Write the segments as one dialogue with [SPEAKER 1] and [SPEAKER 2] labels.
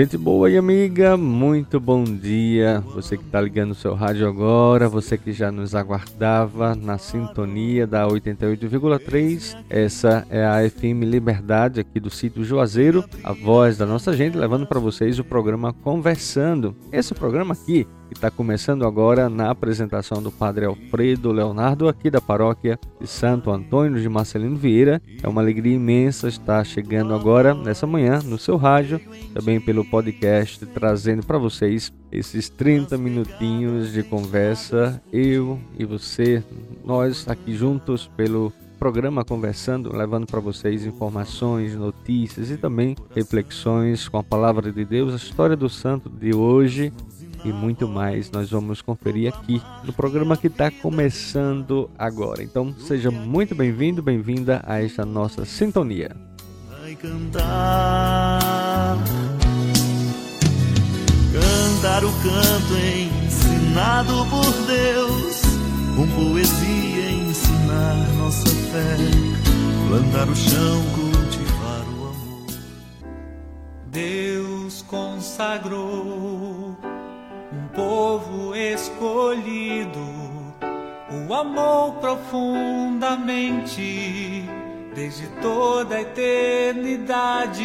[SPEAKER 1] Gente boa e amiga, muito bom dia. Você que está ligando o seu rádio agora, você que já nos aguardava na sintonia da 88,3. Essa é a FM Liberdade aqui do sítio Juazeiro, a voz da nossa gente, levando para vocês o programa Conversando. Esse programa aqui que está começando agora na apresentação do Padre Alfredo Leonardo, aqui da paróquia de Santo Antônio de Marcelino Vieira. É uma alegria imensa estar chegando agora, nessa manhã, no seu rádio, também pelo podcast, trazendo para vocês esses 30 minutinhos de conversa, eu e você, nós aqui juntos pelo programa conversando, levando para vocês informações, notícias e também reflexões com a palavra de Deus, a história do santo de hoje e muito mais nós vamos conferir aqui no programa que está começando agora. Então seja muito bem-vindo, bem-vinda a esta nossa sintonia.
[SPEAKER 2] Vai cantar, cantar o canto ensinado por Deus, com poesia ensinar nossa fé, plantar o chão, cultivar o amor.
[SPEAKER 3] Deus consagrou povo escolhido, o amor profundamente desde toda a eternidade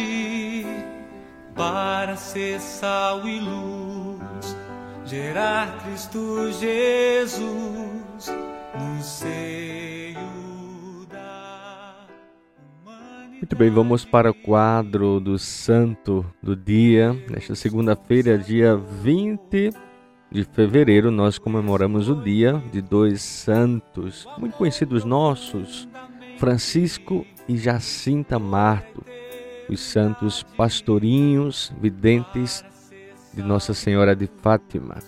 [SPEAKER 3] para ser sal e luz, gerar Cristo Jesus no seio da humanidade.
[SPEAKER 1] Muito bem, vamos para o quadro do santo do dia. Nesta segunda-feira, dia 20 de fevereiro, nós comemoramos o dia de dois santos muito conhecidos nossos, Francisco e Jacinta Marto, os santos pastorinhos videntes de Nossa Senhora de Fátima.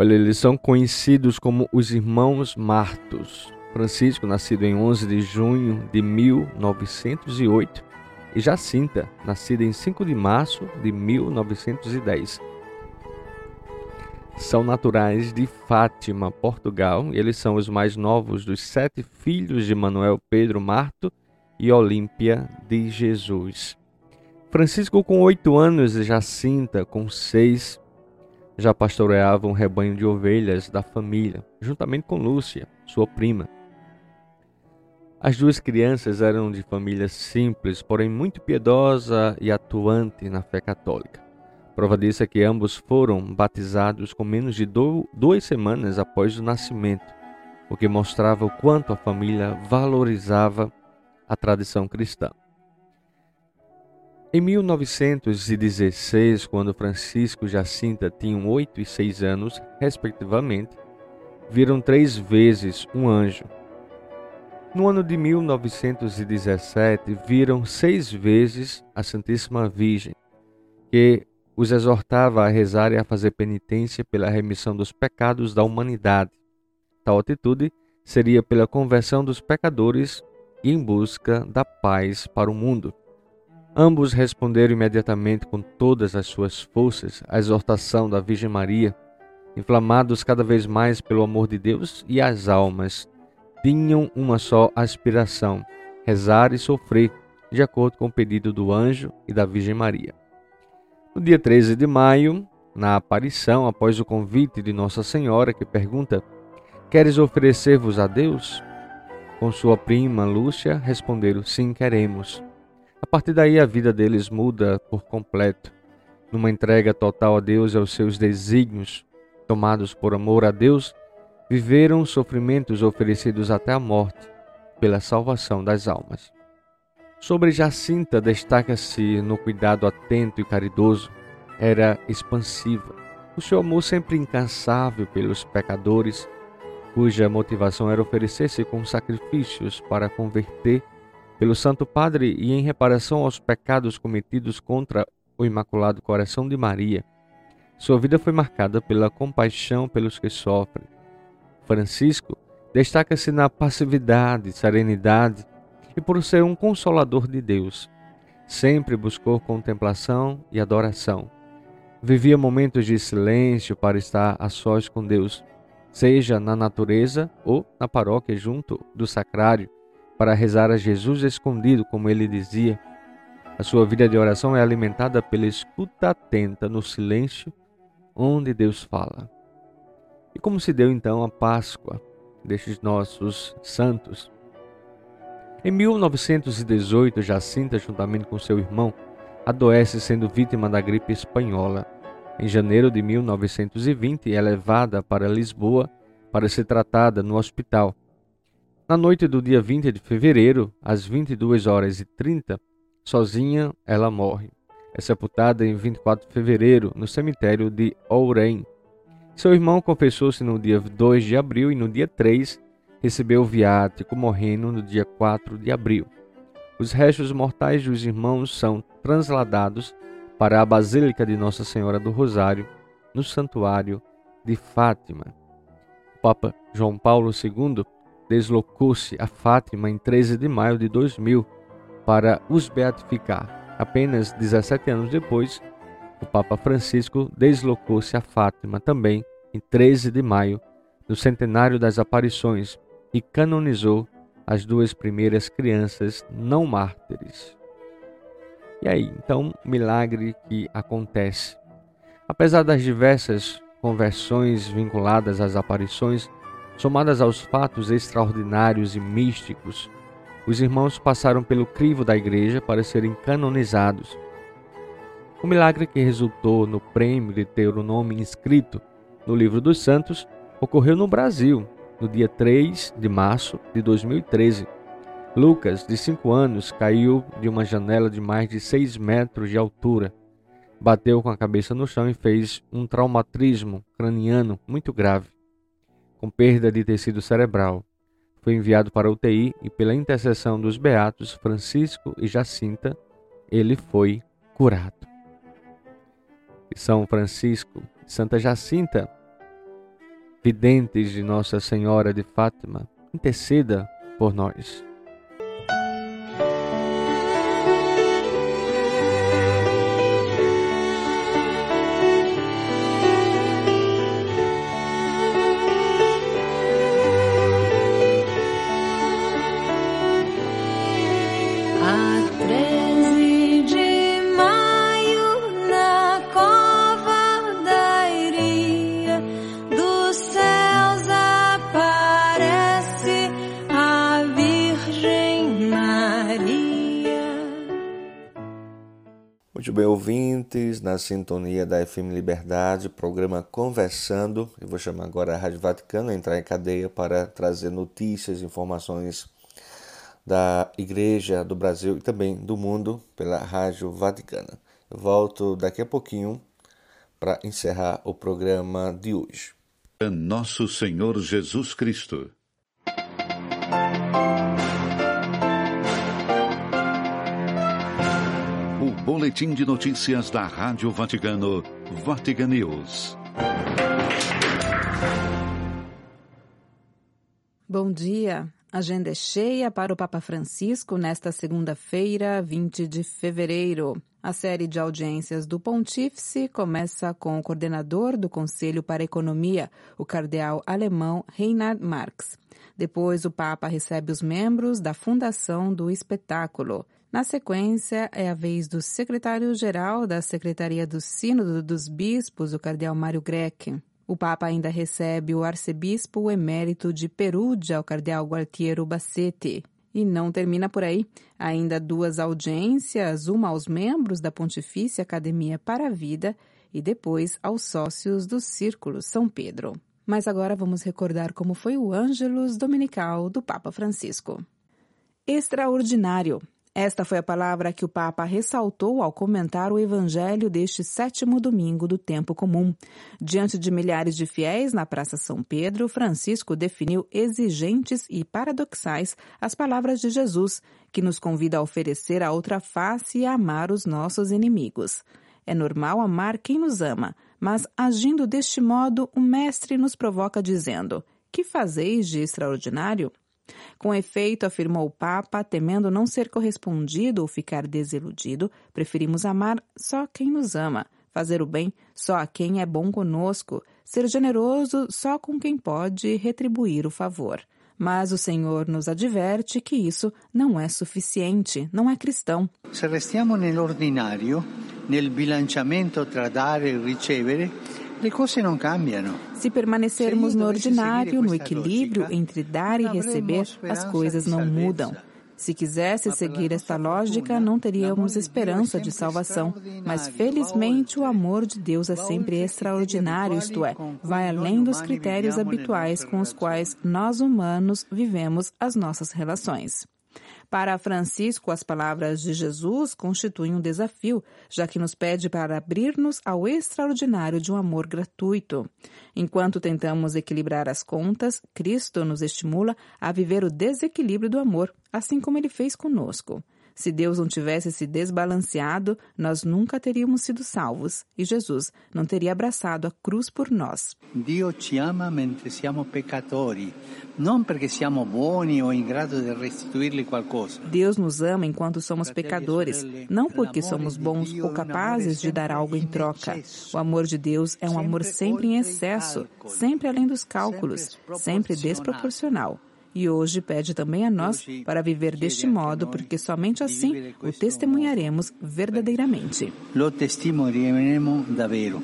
[SPEAKER 1] Olha, eles são conhecidos como os irmãos Martos. Francisco, nascido em 11 de junho de 1908, e Jacinta, nascida em 5 de março de 1910. São naturais de Fátima, Portugal, e eles são os mais novos dos sete filhos de Manuel Pedro Marto e Olímpia de Jesus. Francisco com oito anos e Jacinta com seis já pastoreava um rebanho de ovelhas da família, juntamente com Lúcia, sua prima. As duas crianças eram de família simples, porém muito piedosa e atuante na fé católica. Prova disso é que ambos foram batizados com menos de duas semanas após o nascimento, o que mostrava o quanto a família valorizava a tradição cristã. Em 1916, quando Francisco e Jacinta tinham oito e seis anos, respectivamente, viram três vezes um anjo No ano de 1917, viram seis vezes a Santíssima Virgem, que os exortava a rezar e a fazer penitência pela remissão dos pecados da humanidade. Tal atitude seria pela conversão dos pecadores e em busca da paz para o mundo. Ambos responderam imediatamente com todas as suas forças à exortação da Virgem Maria, inflamados cada vez mais pelo amor de Deus e as almas tinham uma só aspiração: rezar e sofrer, de acordo com o pedido do anjo e da Virgem Maria. No dia 13 de maio, na aparição, após o convite de Nossa Senhora, que pergunta: Queres oferecer-vos a Deus? Com sua prima Lúcia responderam: Sim, queremos. A partir daí, a vida deles muda por completo. Numa entrega total a Deus e aos seus desígnios, tomados por amor a Deus, viveram sofrimentos oferecidos até a morte pela salvação das almas. Sobre Jacinta destaca-se no cuidado atento e caridoso, era expansiva. O seu amor sempre incansável pelos pecadores, cuja motivação era oferecer-se com sacrifícios para converter pelo Santo Padre e em reparação aos pecados cometidos contra o Imaculado Coração de Maria. Sua vida foi marcada pela compaixão pelos que sofrem, Francisco destaca-se na passividade, serenidade e por ser um consolador de Deus. Sempre buscou contemplação e adoração. Vivia momentos de silêncio para estar a sós com Deus, seja na natureza ou na paróquia junto do sacrário, para rezar a Jesus escondido, como ele dizia. A sua vida de oração é alimentada pela escuta atenta no silêncio onde Deus fala. E como se deu então a Páscoa destes nossos santos? Em 1918, Jacinta, juntamente com seu irmão, adoece sendo vítima da gripe espanhola. Em janeiro de 1920, é levada para Lisboa para ser tratada no hospital. Na noite do dia 20 de fevereiro, às 22 horas e 30, sozinha ela morre. É sepultada em 24 de fevereiro no cemitério de Ourém, seu irmão confessou-se no dia 2 de abril e no dia 3 recebeu o viático, morrendo no dia 4 de abril. Os restos mortais dos irmãos são transladados para a Basílica de Nossa Senhora do Rosário, no Santuário de Fátima. O Papa João Paulo II deslocou-se a Fátima em 13 de maio de 2000 para os beatificar. Apenas 17 anos depois, o Papa Francisco deslocou-se a Fátima também em 13 de maio, no centenário das aparições, e canonizou as duas primeiras crianças não mártires. E aí, então, milagre que acontece. Apesar das diversas conversões vinculadas às aparições, somadas aos fatos extraordinários e místicos, os irmãos passaram pelo crivo da igreja para serem canonizados o milagre que resultou no prêmio de ter o nome inscrito no Livro dos Santos ocorreu no Brasil, no dia 3 de março de 2013. Lucas, de 5 anos, caiu de uma janela de mais de 6 metros de altura. Bateu com a cabeça no chão e fez um traumatismo craniano muito grave, com perda de tecido cerebral. Foi enviado para UTI e, pela intercessão dos beatos Francisco e Jacinta, ele foi curado. São Francisco, Santa Jacinta, videntes de Nossa Senhora de Fátima, interceda por nós.
[SPEAKER 4] Muito bem, ouvintes, na sintonia da FM Liberdade, programa Conversando. Eu vou chamar agora a Rádio Vaticano a entrar em cadeia para trazer notícias, informações da Igreja do Brasil e também do mundo pela Rádio Vaticana. Eu volto daqui a pouquinho para encerrar o programa de hoje.
[SPEAKER 5] Nosso Senhor Jesus Cristo. Boletim de notícias da Rádio Vaticano, Vatican News.
[SPEAKER 6] Bom dia. Agenda é cheia para o Papa Francisco nesta segunda-feira, 20 de fevereiro. A série de audiências do Pontífice começa com o coordenador do Conselho para a Economia, o cardeal alemão Reinhard Marx. Depois, o Papa recebe os membros da Fundação do Espetáculo. Na sequência, é a vez do secretário-geral da Secretaria do Sínodo dos Bispos, o cardeal Mário Greck. O Papa ainda recebe o arcebispo emérito de Perugia, o cardeal Gualtiero Bassetti. E não termina por aí. Ainda duas audiências, uma aos membros da Pontifícia Academia para a Vida e depois aos sócios do Círculo São Pedro. Mas agora vamos recordar como foi o Ângelus Dominical do Papa Francisco. Extraordinário. Esta foi a palavra que o Papa ressaltou ao comentar o Evangelho deste sétimo domingo do tempo comum. Diante de milhares de fiéis na Praça São Pedro, Francisco definiu exigentes e paradoxais as palavras de Jesus, que nos convida a oferecer a outra face e a amar os nossos inimigos. É normal amar quem nos ama, mas agindo deste modo, o Mestre nos provoca dizendo: Que fazeis de extraordinário? Com efeito, afirmou o Papa, temendo não ser correspondido ou ficar desiludido, preferimos amar só quem nos ama, fazer o bem só a quem é bom conosco, ser generoso só com quem pode retribuir o favor. Mas o Senhor nos adverte que isso não é suficiente, não é cristão.
[SPEAKER 7] Se restiamo nell'ordinario, nel bilanciamento tra dare e ricevere,
[SPEAKER 6] se permanecermos no ordinário, no equilíbrio entre dar e receber, as coisas não mudam. Se quisesse seguir esta lógica, não teríamos esperança de salvação. Mas felizmente o amor de Deus é sempre extraordinário, isto é, vai além dos critérios habituais com os quais nós humanos vivemos as nossas relações. Para Francisco, as palavras de Jesus constituem um desafio, já que nos pede para abrir-nos ao extraordinário de um amor gratuito. Enquanto tentamos equilibrar as contas, Cristo nos estimula a viver o desequilíbrio do amor, assim como ele fez conosco. Se Deus não tivesse se desbalanceado, nós nunca teríamos sido salvos e Jesus não teria abraçado a cruz por nós.
[SPEAKER 7] Dio ci ama mentre siamo peccatori, não porque siamo buoni ou in grado de restituir-lhe qualcosa.
[SPEAKER 6] Deus nos ama enquanto somos pecadores, não porque somos bons ou capazes de dar algo em troca. O amor de Deus é um amor sempre em excesso, sempre além dos cálculos, sempre desproporcional. E hoje pede também a nós para viver deste modo, porque somente assim o testemunharemos verdadeiramente.
[SPEAKER 7] Lo testimonieremo davvero.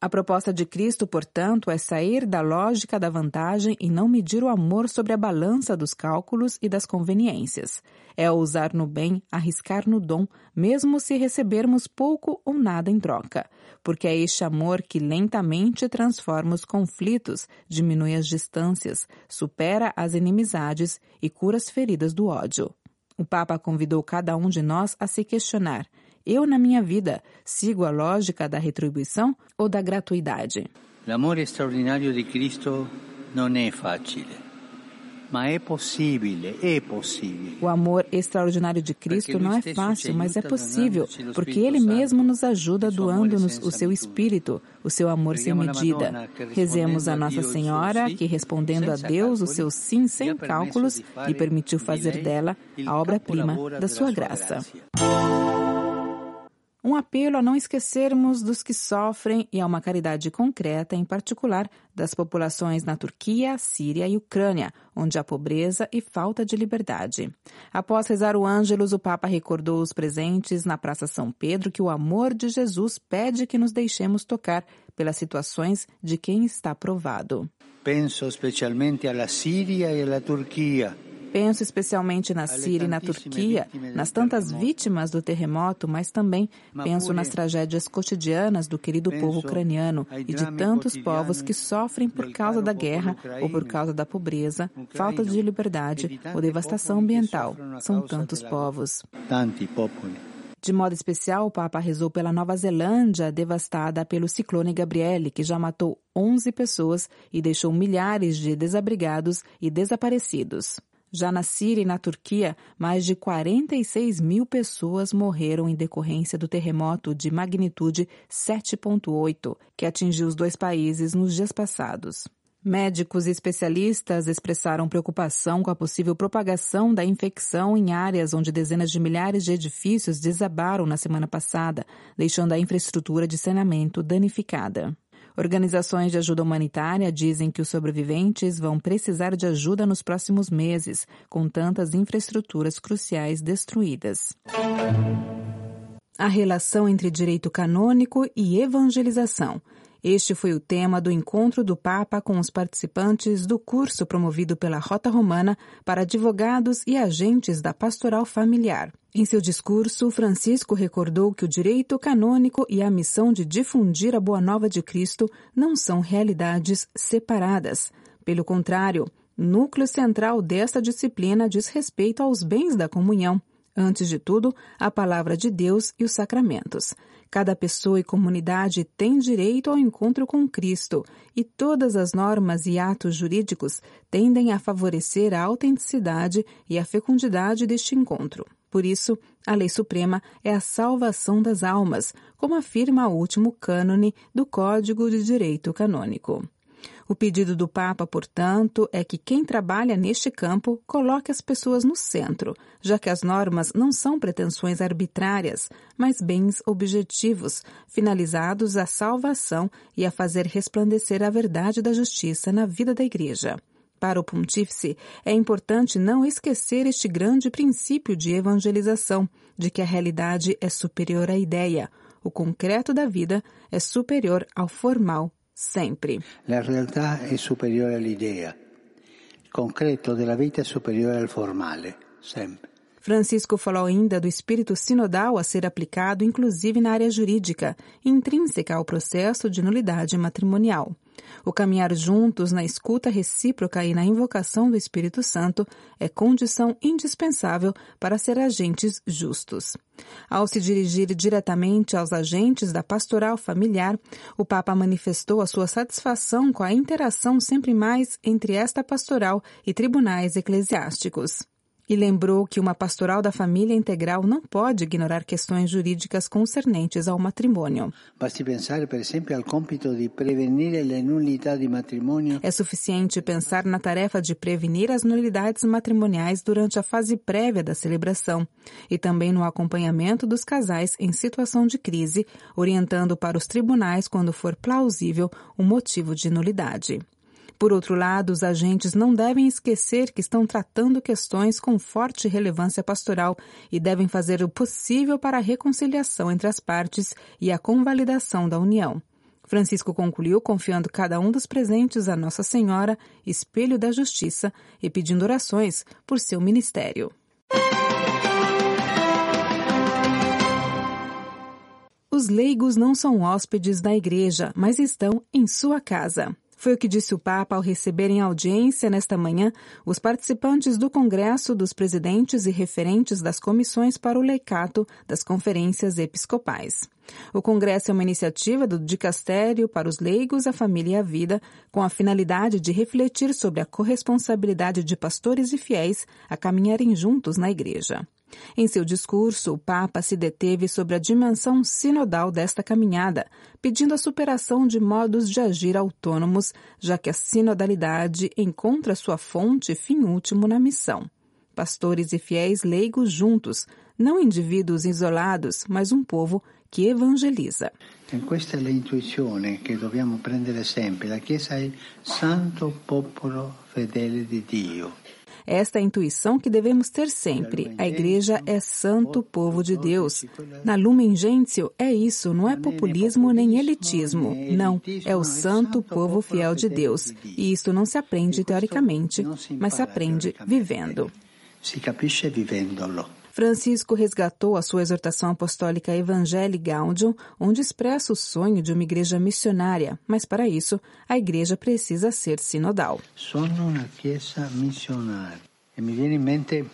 [SPEAKER 6] A proposta de Cristo, portanto, é sair da lógica da vantagem e não medir o amor sobre a balança dos cálculos e das conveniências. É ousar no bem, arriscar no dom, mesmo se recebermos pouco ou nada em troca. Porque é este amor que lentamente transforma os conflitos, diminui as distâncias, supera as inimizades e cura as feridas do ódio. O Papa convidou cada um de nós a se questionar eu, na minha vida, sigo a lógica da retribuição ou da gratuidade?
[SPEAKER 7] L'amore extraordinario di Cristo non è facile. Ma é possível, é possível.
[SPEAKER 6] O amor extraordinário de Cristo não é fácil, mas é possível, porque Ele mesmo nos ajuda doando-nos o seu Espírito, o seu amor sem medida. Rezemos a Nossa Senhora, que respondendo a Deus o seu sim sem cálculos, lhe permitiu fazer dela a obra-prima da sua graça. Um apelo a não esquecermos dos que sofrem e a uma caridade concreta, em particular das populações na Turquia, Síria e Ucrânia, onde há pobreza e falta de liberdade. Após rezar o Ângelus, o Papa recordou os presentes na Praça São Pedro que o amor de Jesus pede que nos deixemos tocar pelas situações de quem está provado.
[SPEAKER 7] Penso especialmente à Síria e à Turquia
[SPEAKER 6] Penso especialmente na Síria e na Turquia, nas tantas vítimas do terremoto, mas também penso nas tragédias cotidianas do querido povo ucraniano e de tantos povos que sofrem por causa da guerra ou por causa da pobreza, falta de liberdade ou devastação ambiental. São tantos povos. De modo especial, o Papa rezou pela Nova Zelândia, devastada pelo ciclone Gabriele, que já matou 11 pessoas e deixou milhares de desabrigados e desaparecidos. Já na Síria e na Turquia, mais de 46 mil pessoas morreram em decorrência do terremoto de magnitude 7,8 que atingiu os dois países nos dias passados. Médicos e especialistas expressaram preocupação com a possível propagação da infecção em áreas onde dezenas de milhares de edifícios desabaram na semana passada, deixando a infraestrutura de saneamento danificada. Organizações de ajuda humanitária dizem que os sobreviventes vão precisar de ajuda nos próximos meses, com tantas infraestruturas cruciais destruídas. A relação entre direito canônico e evangelização. Este foi o tema do encontro do Papa com os participantes do curso promovido pela Rota Romana para advogados e agentes da pastoral familiar. Em seu discurso, Francisco recordou que o direito canônico e a missão de difundir a boa nova de Cristo não são realidades separadas. Pelo contrário, núcleo central desta disciplina diz respeito aos bens da comunhão. Antes de tudo, a palavra de Deus e os sacramentos. Cada pessoa e comunidade tem direito ao encontro com Cristo, e todas as normas e atos jurídicos tendem a favorecer a autenticidade e a fecundidade deste encontro. Por isso, a lei suprema é a salvação das almas, como afirma o último cânone do Código de Direito Canônico. O pedido do Papa, portanto, é que quem trabalha neste campo coloque as pessoas no centro, já que as normas não são pretensões arbitrárias, mas bens objetivos, finalizados à salvação e a fazer resplandecer a verdade da justiça na vida da Igreja. Para o Pontífice, é importante não esquecer este grande princípio de evangelização, de que a realidade é superior à ideia, o concreto da vida é superior ao formal sempre.
[SPEAKER 7] La realtà è superiore all'idea. Il concreto della vita è superiore al formale, sempre.
[SPEAKER 6] Francisco falou ainda do espírito sinodal a ser aplicado inclusive na área jurídica, intrínseca ao processo de nulidade matrimonial. O caminhar juntos na escuta recíproca e na invocação do Espírito Santo é condição indispensável para ser agentes justos. Ao se dirigir diretamente aos agentes da pastoral familiar, o Papa manifestou a sua satisfação com a interação sempre mais entre esta pastoral e tribunais eclesiásticos. E lembrou que uma pastoral da família integral não pode ignorar questões jurídicas concernentes ao matrimônio. É suficiente pensar na tarefa de prevenir as nulidades matrimoniais durante a fase prévia da celebração e também no acompanhamento dos casais em situação de crise, orientando para os tribunais quando for plausível o motivo de nulidade. Por outro lado, os agentes não devem esquecer que estão tratando questões com forte relevância pastoral e devem fazer o possível para a reconciliação entre as partes e a convalidação da união. Francisco concluiu confiando cada um dos presentes a Nossa Senhora, espelho da justiça, e pedindo orações por seu ministério. Os leigos não são hóspedes da igreja, mas estão em sua casa. Foi o que disse o Papa ao receber em audiência nesta manhã os participantes do Congresso dos Presidentes e referentes das comissões para o leicato das conferências episcopais. O Congresso é uma iniciativa do Dicastério para os Leigos, a Família e a Vida, com a finalidade de refletir sobre a corresponsabilidade de pastores e fiéis a caminharem juntos na Igreja. Em seu discurso, o Papa se deteve sobre a dimensão sinodal desta caminhada, pedindo a superação de modos de agir autônomos, já que a sinodalidade encontra sua fonte e fim último na missão. Pastores e fiéis leigos juntos, não indivíduos isolados, mas um povo que evangeliza.
[SPEAKER 7] E questa è l'intuizione che dobbiamo prendere sempre. La Chiesa il santo popolo fedele di Dio.
[SPEAKER 6] Esta é a intuição que devemos ter sempre. A Igreja é santo povo de Deus. Na Lumen Gentium é isso, não é populismo nem elitismo. Não, é o santo povo fiel de Deus. E isto não se aprende teoricamente, mas se aprende vivendo.
[SPEAKER 7] Si capisce vivendolo.
[SPEAKER 6] Francisco resgatou a sua exortação apostólica Evangelii Gaudium, onde expressa o sonho de uma igreja missionária, mas para isso a igreja precisa ser sinodal.
[SPEAKER 7] Sono una chiesa missionaria. E mi viene in mente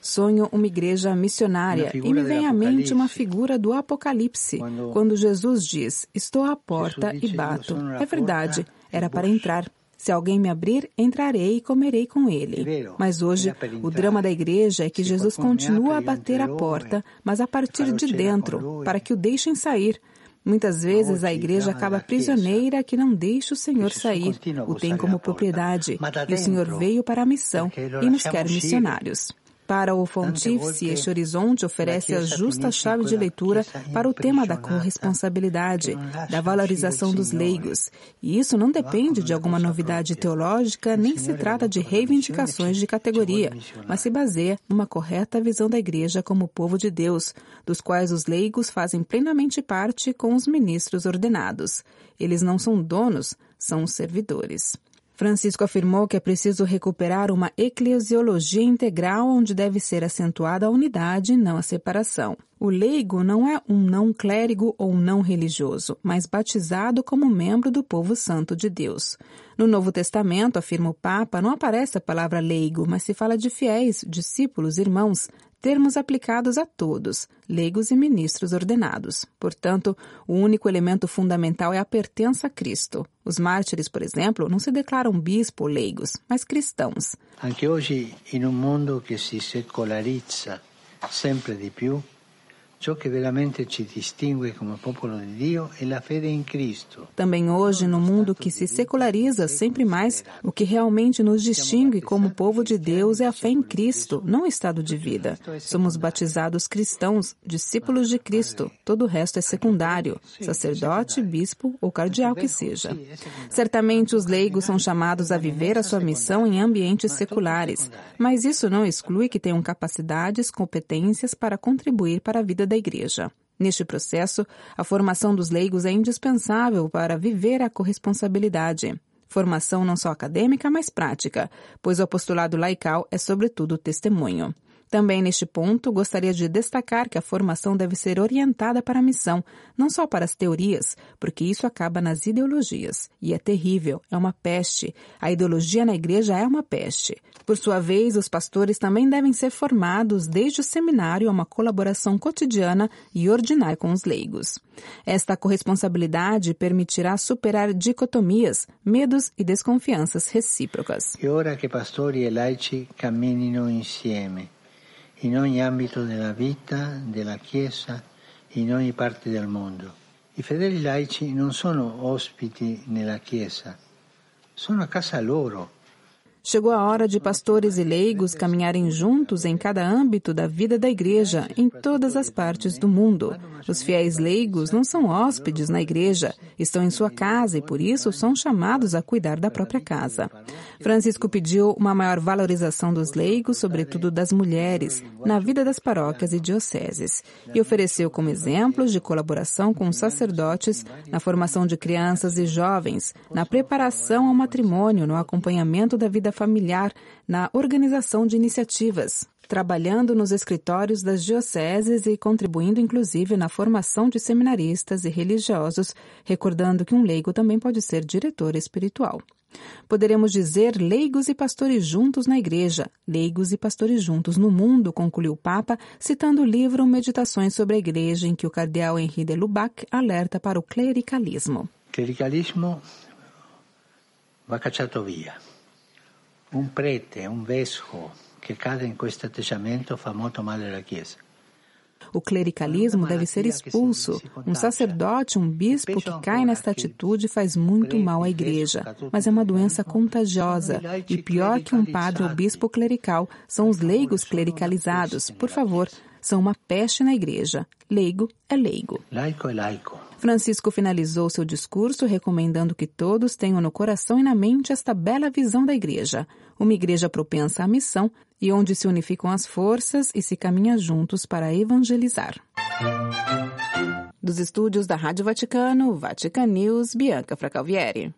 [SPEAKER 6] Sonho uma igreja missionária e me vem à mente uma figura do Apocalipse, quando Jesus diz: Estou à porta e bato. É verdade, era para entrar. Se alguém me abrir, entrarei e comerei com ele. Mas hoje, o drama da igreja é que Jesus continua a bater a porta, mas a partir de dentro, para que o deixem sair. Muitas vezes a igreja acaba prisioneira que não deixa o Senhor sair, o tem como propriedade, e o Senhor veio para a missão e nos quer missionários. Para o Pontífice, este horizonte oferece a justa chave de leitura para o tema da corresponsabilidade, da valorização dos leigos. E isso não depende de alguma novidade teológica, nem se trata de reivindicações de categoria, mas se baseia numa correta visão da Igreja como povo de Deus, dos quais os leigos fazem plenamente parte com os ministros ordenados. Eles não são donos, são servidores. Francisco afirmou que é preciso recuperar uma eclesiologia integral onde deve ser acentuada a unidade e não a separação. O leigo não é um não clérigo ou um não religioso, mas batizado como membro do povo santo de Deus. No Novo Testamento, afirma o Papa, não aparece a palavra leigo, mas se fala de fiéis, discípulos, irmãos, termos aplicados a todos, leigos e ministros ordenados. Portanto, o único elemento fundamental é a pertença a Cristo. Os mártires, por exemplo, não se declaram bispo ou leigos, mas cristãos.
[SPEAKER 7] Anche hoje, in un mondo che si secolarizza sempre di più,
[SPEAKER 6] Também hoje, no mundo que se seculariza sempre mais, o que realmente nos distingue como povo de Deus é a fé em Cristo, não o estado de vida. Somos batizados cristãos, discípulos de Cristo. Todo o resto é secundário, sacerdote, bispo ou cardeal que seja. Certamente os leigos são chamados a viver a sua missão em ambientes seculares, mas isso não exclui que tenham capacidades, competências para contribuir para a vida da Igreja. Neste processo, a formação dos leigos é indispensável para viver a corresponsabilidade. Formação não só acadêmica, mas prática, pois o apostolado laical é sobretudo testemunho. Também neste ponto, gostaria de destacar que a formação deve ser orientada para a missão, não só para as teorias, porque isso acaba nas ideologias. E é terrível, é uma peste. A ideologia na igreja é uma peste. Por sua vez, os pastores também devem ser formados desde o seminário a uma colaboração cotidiana e ordinária com os leigos. Esta corresponsabilidade permitirá superar dicotomias, medos e desconfianças recíprocas.
[SPEAKER 7] E ora que pastori e laici camminino insieme in ogni ambito della vita della Chiesa, in ogni parte del mondo. I fedeli laici non sono ospiti nella Chiesa, sono a casa loro
[SPEAKER 6] Chegou a hora de pastores e leigos caminharem juntos em cada âmbito da vida da igreja, em todas as partes do mundo. Os fiéis leigos não são hóspedes na igreja, estão em sua casa e por isso são chamados a cuidar da própria casa. Francisco pediu uma maior valorização dos leigos, sobretudo das mulheres, na vida das paróquias e dioceses, e ofereceu como exemplos de colaboração com sacerdotes na formação de crianças e jovens, na preparação ao matrimônio, no acompanhamento da vida familiar na organização de iniciativas, trabalhando nos escritórios das dioceses e contribuindo inclusive na formação de seminaristas e religiosos, recordando que um leigo também pode ser diretor espiritual. Poderemos dizer leigos e pastores juntos na igreja, leigos e pastores juntos no mundo, concluiu o Papa, citando o livro Meditações sobre a Igreja, em que o cardeal Henri de Lubac alerta para o clericalismo.
[SPEAKER 7] Clericalismo va cacciato via. Un prete, un vescovo che cade in questo atteggiamento fa molto male alla Chiesa.
[SPEAKER 6] O clericalismo deve ser expulso. Um sacerdote, um bispo que cai nesta atitude faz muito mal à igreja. Mas é uma doença contagiosa. E pior que um padre ou bispo clerical são os leigos clericalizados. Por favor, são uma peste na igreja. Leigo é leigo.
[SPEAKER 7] Laico é laico.
[SPEAKER 6] Francisco finalizou seu discurso recomendando que todos tenham no coração e na mente esta bela visão da igreja, uma igreja propensa à missão e onde se unificam as forças e se caminha juntos para evangelizar. Dos estúdios da Rádio Vaticano, Vatican News, Bianca Fracalvieri.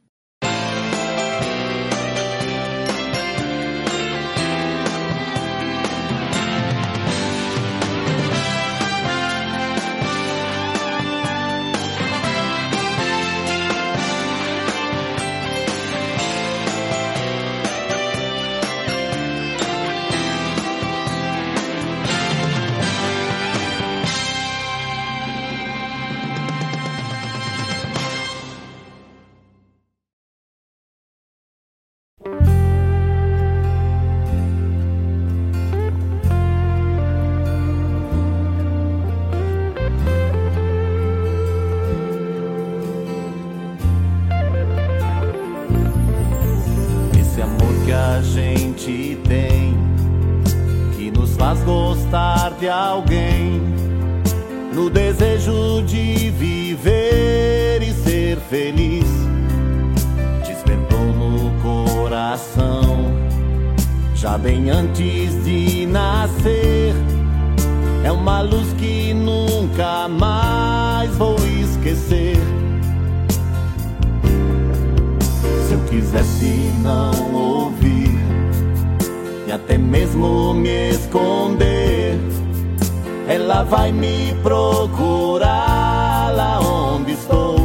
[SPEAKER 2] Vai me procurar lá onde estou.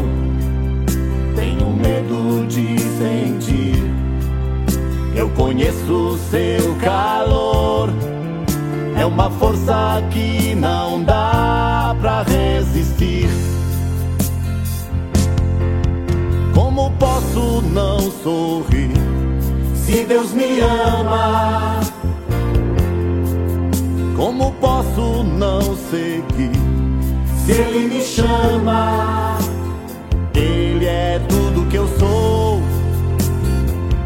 [SPEAKER 2] Tenho medo de sentir, eu conheço seu calor. É uma força que não dá pra resistir. Como posso não sorrir se Deus me ama? Como posso não seguir se Ele me chama? Ele é tudo que eu sou,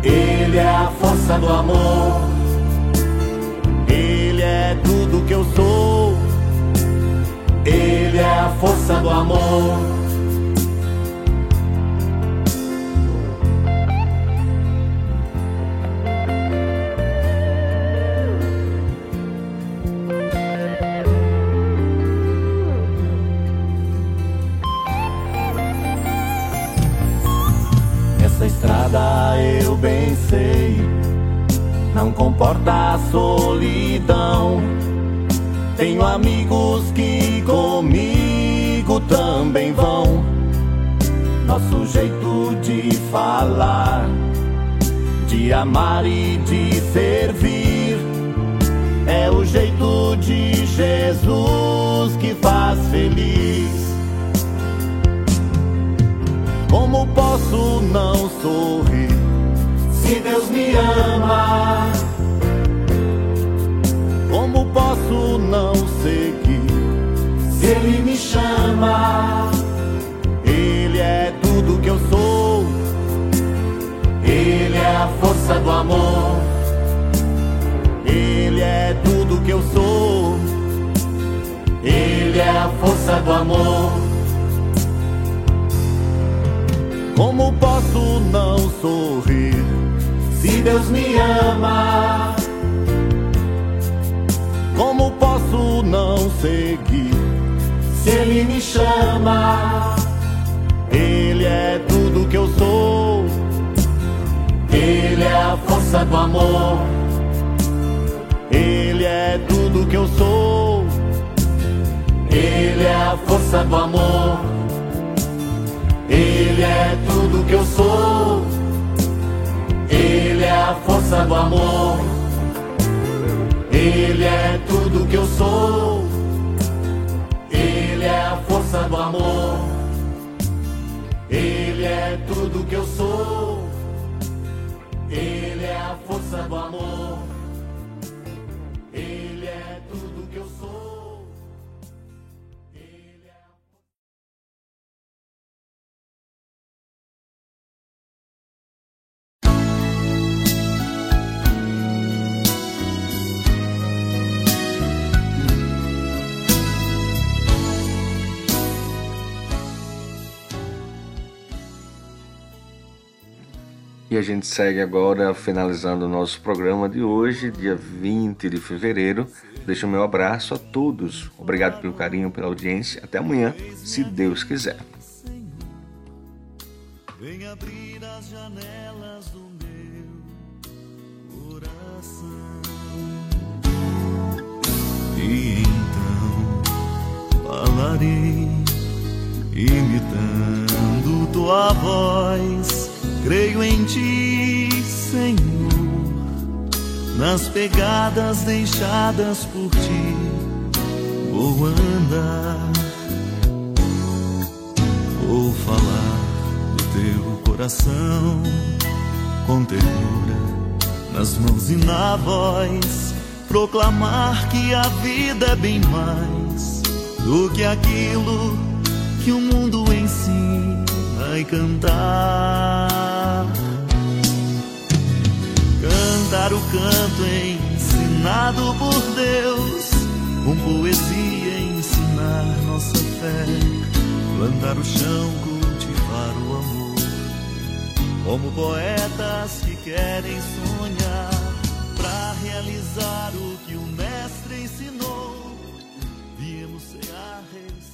[SPEAKER 2] Ele é a força do amor, Ele é tudo que eu sou, Ele é a força do amor. Sei, não comporta a solidão. Tenho amigos que comigo também vão. Nosso jeito de falar, de amar e de servir, é o jeito de Jesus que faz feliz. Como posso não sorrir se Deus me ama? Como posso não seguir se Ele me chama? Ele é tudo que eu sou, Ele é a força do amor, Ele é tudo que eu sou, Ele é a força do amor. Como posso não sorrir se Deus me ama? Como posso não seguir se Ele me chama? Ele é tudo que eu sou, Ele é a força do amor, Ele é tudo que eu sou, Ele é a força do amor. Ele é tudo que eu sou. Ele é a força do amor. Ele é tudo que eu sou. Ele é a força do amor. Ele é tudo que eu sou. Ele é a força do amor.
[SPEAKER 4] E a gente segue agora finalizando o nosso programa de hoje, dia 20 de fevereiro. Deixo o meu abraço a todos. Obrigado pelo carinho, pela audiência. Até amanhã, se Deus quiser.
[SPEAKER 2] Vem abrir as janelas do meu coração. E então falarei, imitando tua voz. Creio em ti, Senhor, nas pegadas deixadas por ti. Vou andar, vou falar do teu coração com ternura nas mãos e na voz, proclamar que a vida é bem mais do que aquilo que o mundo ensina e cantar.
[SPEAKER 8] Cantar o canto ensinado por Deus, com poesia ensinar nossa fé, plantar o chão, cultivar o amor. Como poetas que querem sonhar, para realizar o que o Mestre ensinou, viemos cear, restaurar.